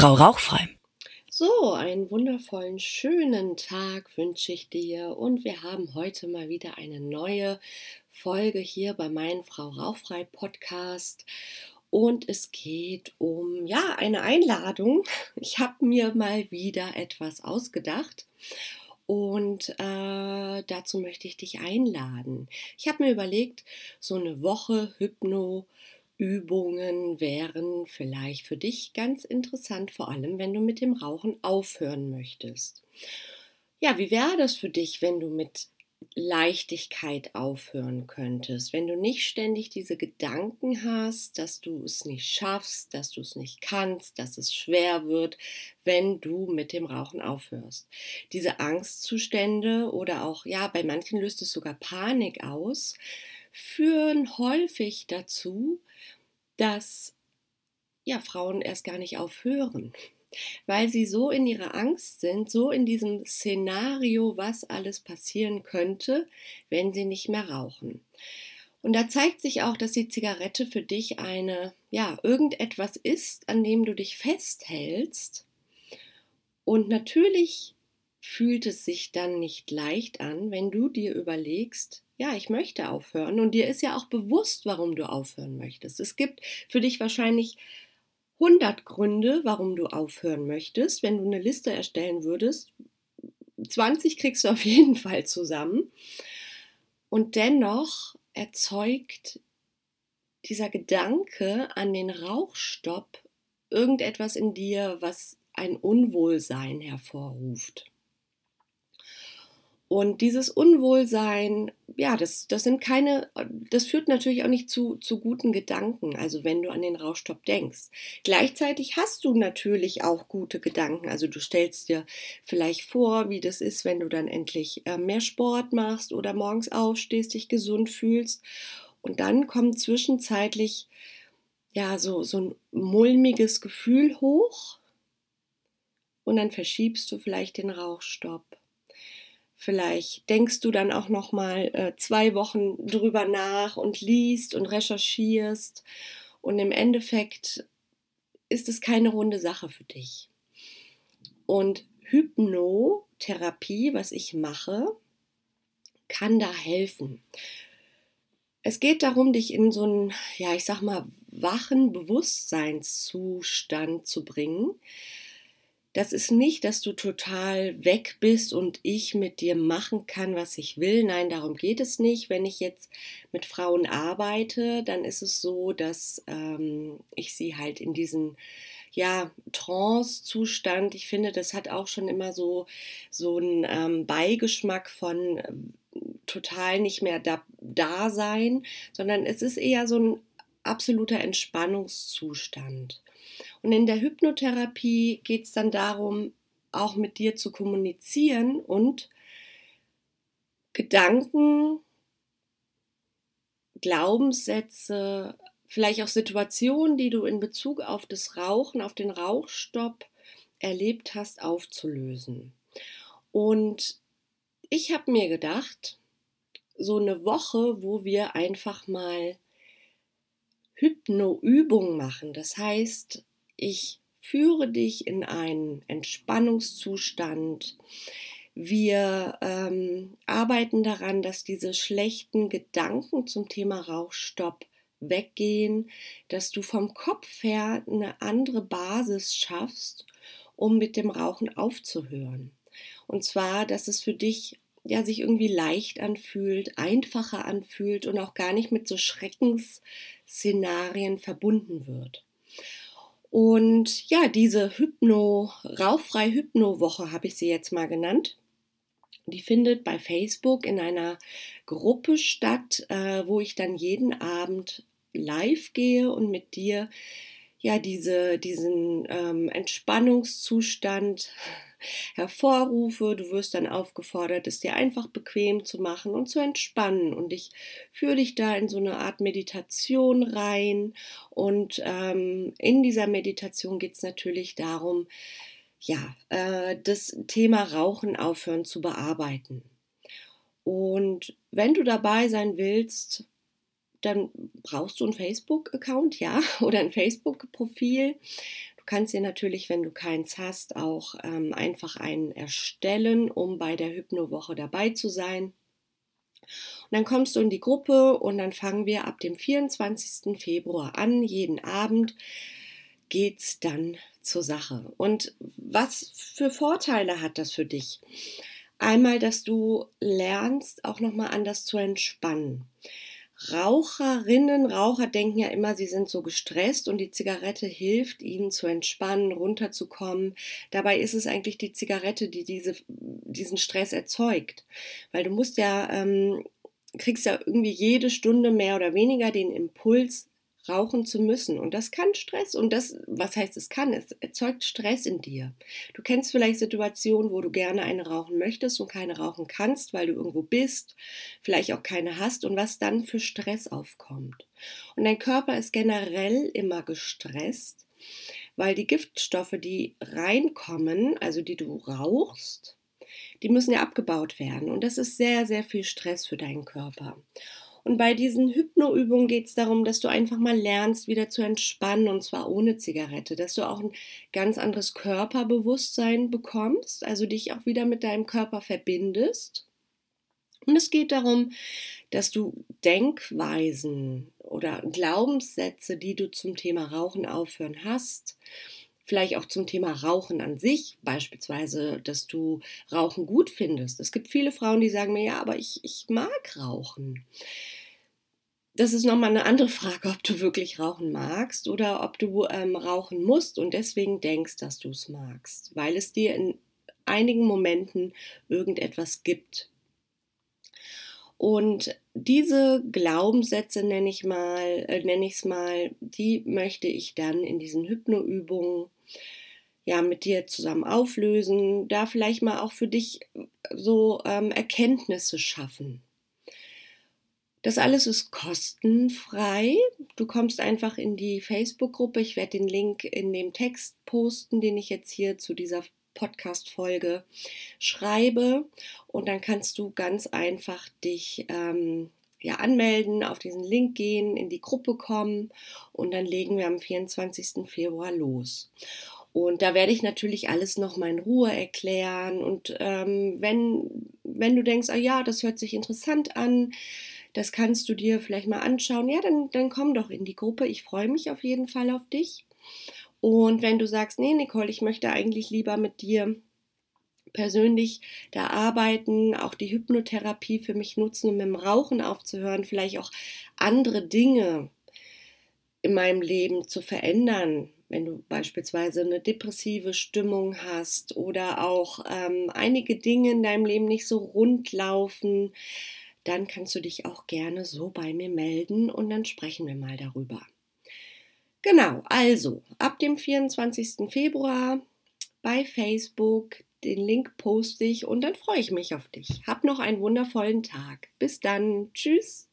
Frau Rauchfrei. So, einen wundervollen, schönen Tag wünsche ich dir und wir haben heute mal wieder eine neue Folge hier bei meinem Frau Rauchfrei Podcast und es geht um ja eine Einladung. Ich habe mir mal wieder etwas ausgedacht und äh, dazu möchte ich dich einladen. Ich habe mir überlegt, so eine Woche Hypno Übungen wären vielleicht für dich ganz interessant, vor allem wenn du mit dem Rauchen aufhören möchtest. Ja, wie wäre das für dich, wenn du mit Leichtigkeit aufhören könntest, wenn du nicht ständig diese Gedanken hast, dass du es nicht schaffst, dass du es nicht kannst, dass es schwer wird, wenn du mit dem Rauchen aufhörst. Diese Angstzustände oder auch, ja, bei manchen löst es sogar Panik aus, führen häufig dazu, dass ja, Frauen erst gar nicht aufhören, weil sie so in ihrer Angst sind, so in diesem Szenario, was alles passieren könnte, wenn sie nicht mehr rauchen. Und da zeigt sich auch, dass die Zigarette für dich eine, ja, irgendetwas ist, an dem du dich festhältst. Und natürlich fühlt es sich dann nicht leicht an, wenn du dir überlegst, ja, ich möchte aufhören und dir ist ja auch bewusst, warum du aufhören möchtest. Es gibt für dich wahrscheinlich 100 Gründe, warum du aufhören möchtest. Wenn du eine Liste erstellen würdest, 20 kriegst du auf jeden Fall zusammen. Und dennoch erzeugt dieser Gedanke an den Rauchstopp irgendetwas in dir, was ein Unwohlsein hervorruft. Und dieses Unwohlsein, ja, das, das sind keine, das führt natürlich auch nicht zu, zu guten Gedanken, also wenn du an den Rauschstopp denkst. Gleichzeitig hast du natürlich auch gute Gedanken. Also du stellst dir vielleicht vor, wie das ist, wenn du dann endlich äh, mehr Sport machst oder morgens aufstehst, dich gesund fühlst. Und dann kommt zwischenzeitlich ja so, so ein mulmiges Gefühl hoch. Und dann verschiebst du vielleicht den Rauchstopp Vielleicht denkst du dann auch noch mal äh, zwei Wochen drüber nach und liest und recherchierst und im Endeffekt ist es keine runde Sache für dich. Und Hypnotherapie, was ich mache, kann da helfen. Es geht darum, dich in so einen, ja, ich sag mal, wachen Bewusstseinszustand zu bringen, das ist nicht, dass du total weg bist und ich mit dir machen kann, was ich will. Nein, darum geht es nicht. Wenn ich jetzt mit Frauen arbeite, dann ist es so, dass ähm, ich sie halt in diesen ja, Trance-Zustand, ich finde, das hat auch schon immer so, so einen ähm, Beigeschmack von äh, total nicht mehr da, da sein, sondern es ist eher so ein absoluter Entspannungszustand. Und in der Hypnotherapie geht es dann darum, auch mit dir zu kommunizieren und Gedanken, Glaubenssätze, vielleicht auch Situationen, die du in Bezug auf das Rauchen, auf den Rauchstopp erlebt hast, aufzulösen. Und ich habe mir gedacht, so eine Woche, wo wir einfach mal Hypnoübung machen. Das heißt, ich führe dich in einen Entspannungszustand. Wir ähm, arbeiten daran, dass diese schlechten Gedanken zum Thema Rauchstopp weggehen, dass du vom Kopf her eine andere Basis schaffst, um mit dem Rauchen aufzuhören. Und zwar, dass es für dich ja sich irgendwie leicht anfühlt, einfacher anfühlt und auch gar nicht mit so Schreckensszenarien verbunden wird. Und ja, diese Hypno, rauchfrei Hypno-Woche habe ich sie jetzt mal genannt. Die findet bei Facebook in einer Gruppe statt, äh, wo ich dann jeden Abend live gehe und mit dir ja diese, diesen ähm, Entspannungszustand hervorrufe. Du wirst dann aufgefordert, es dir einfach bequem zu machen und zu entspannen. Und ich führe dich da in so eine Art Meditation rein. Und ähm, in dieser Meditation geht es natürlich darum, ja, äh, das Thema Rauchen aufhören zu bearbeiten. Und wenn du dabei sein willst, dann brauchst du einen Facebook-Account, ja, oder ein Facebook-Profil kannst dir natürlich, wenn du keins hast, auch ähm, einfach einen erstellen, um bei der Hypnowoche dabei zu sein. Und dann kommst du in die Gruppe und dann fangen wir ab dem 24. Februar an. Jeden Abend geht's dann zur Sache. Und was für Vorteile hat das für dich? Einmal, dass du lernst, auch nochmal anders zu entspannen. Raucherinnen, Raucher denken ja immer, sie sind so gestresst und die Zigarette hilft ihnen zu entspannen, runterzukommen. Dabei ist es eigentlich die Zigarette, die diese, diesen Stress erzeugt. Weil du musst ja, ähm, kriegst ja irgendwie jede Stunde mehr oder weniger den Impuls, rauchen zu müssen. Und das kann Stress. Und das, was heißt es kann? Es erzeugt Stress in dir. Du kennst vielleicht Situationen, wo du gerne eine rauchen möchtest und keine rauchen kannst, weil du irgendwo bist, vielleicht auch keine hast und was dann für Stress aufkommt. Und dein Körper ist generell immer gestresst, weil die Giftstoffe, die reinkommen, also die du rauchst, die müssen ja abgebaut werden. Und das ist sehr, sehr viel Stress für deinen Körper. Und bei diesen Hypnoübungen geht es darum, dass du einfach mal lernst, wieder zu entspannen und zwar ohne Zigarette, dass du auch ein ganz anderes Körperbewusstsein bekommst, also dich auch wieder mit deinem Körper verbindest. Und es geht darum, dass du Denkweisen oder Glaubenssätze, die du zum Thema Rauchen aufhören hast, vielleicht auch zum Thema Rauchen an sich, beispielsweise, dass du Rauchen gut findest. Es gibt viele Frauen, die sagen mir, ja, aber ich, ich mag Rauchen. Das ist nochmal eine andere Frage, ob du wirklich rauchen magst oder ob du ähm, rauchen musst und deswegen denkst, dass du es magst, weil es dir in einigen Momenten irgendetwas gibt. Und diese Glaubenssätze nenne ich mal, äh, nenne ich es mal, die möchte ich dann in diesen Hypnoübungen ja mit dir zusammen auflösen, da vielleicht mal auch für dich so ähm, Erkenntnisse schaffen. Das alles ist kostenfrei. Du kommst einfach in die Facebook-Gruppe. Ich werde den Link in dem Text posten, den ich jetzt hier zu dieser Podcast-Folge schreibe. Und dann kannst du ganz einfach dich ähm, ja, anmelden, auf diesen Link gehen, in die Gruppe kommen und dann legen wir am 24. Februar los. Und da werde ich natürlich alles nochmal in Ruhe erklären. Und ähm, wenn, wenn du denkst, ah ja, das hört sich interessant an, das kannst du dir vielleicht mal anschauen, ja, dann, dann komm doch in die Gruppe. Ich freue mich auf jeden Fall auf dich. Und wenn du sagst, nee, Nicole, ich möchte eigentlich lieber mit dir persönlich da arbeiten, auch die Hypnotherapie für mich nutzen, um mit dem Rauchen aufzuhören, vielleicht auch andere Dinge in meinem Leben zu verändern, wenn du beispielsweise eine depressive Stimmung hast oder auch ähm, einige Dinge in deinem Leben nicht so rund laufen, dann kannst du dich auch gerne so bei mir melden und dann sprechen wir mal darüber. Genau, also ab dem 24. Februar bei Facebook den Link poste ich und dann freue ich mich auf dich. Hab noch einen wundervollen Tag. Bis dann. Tschüss.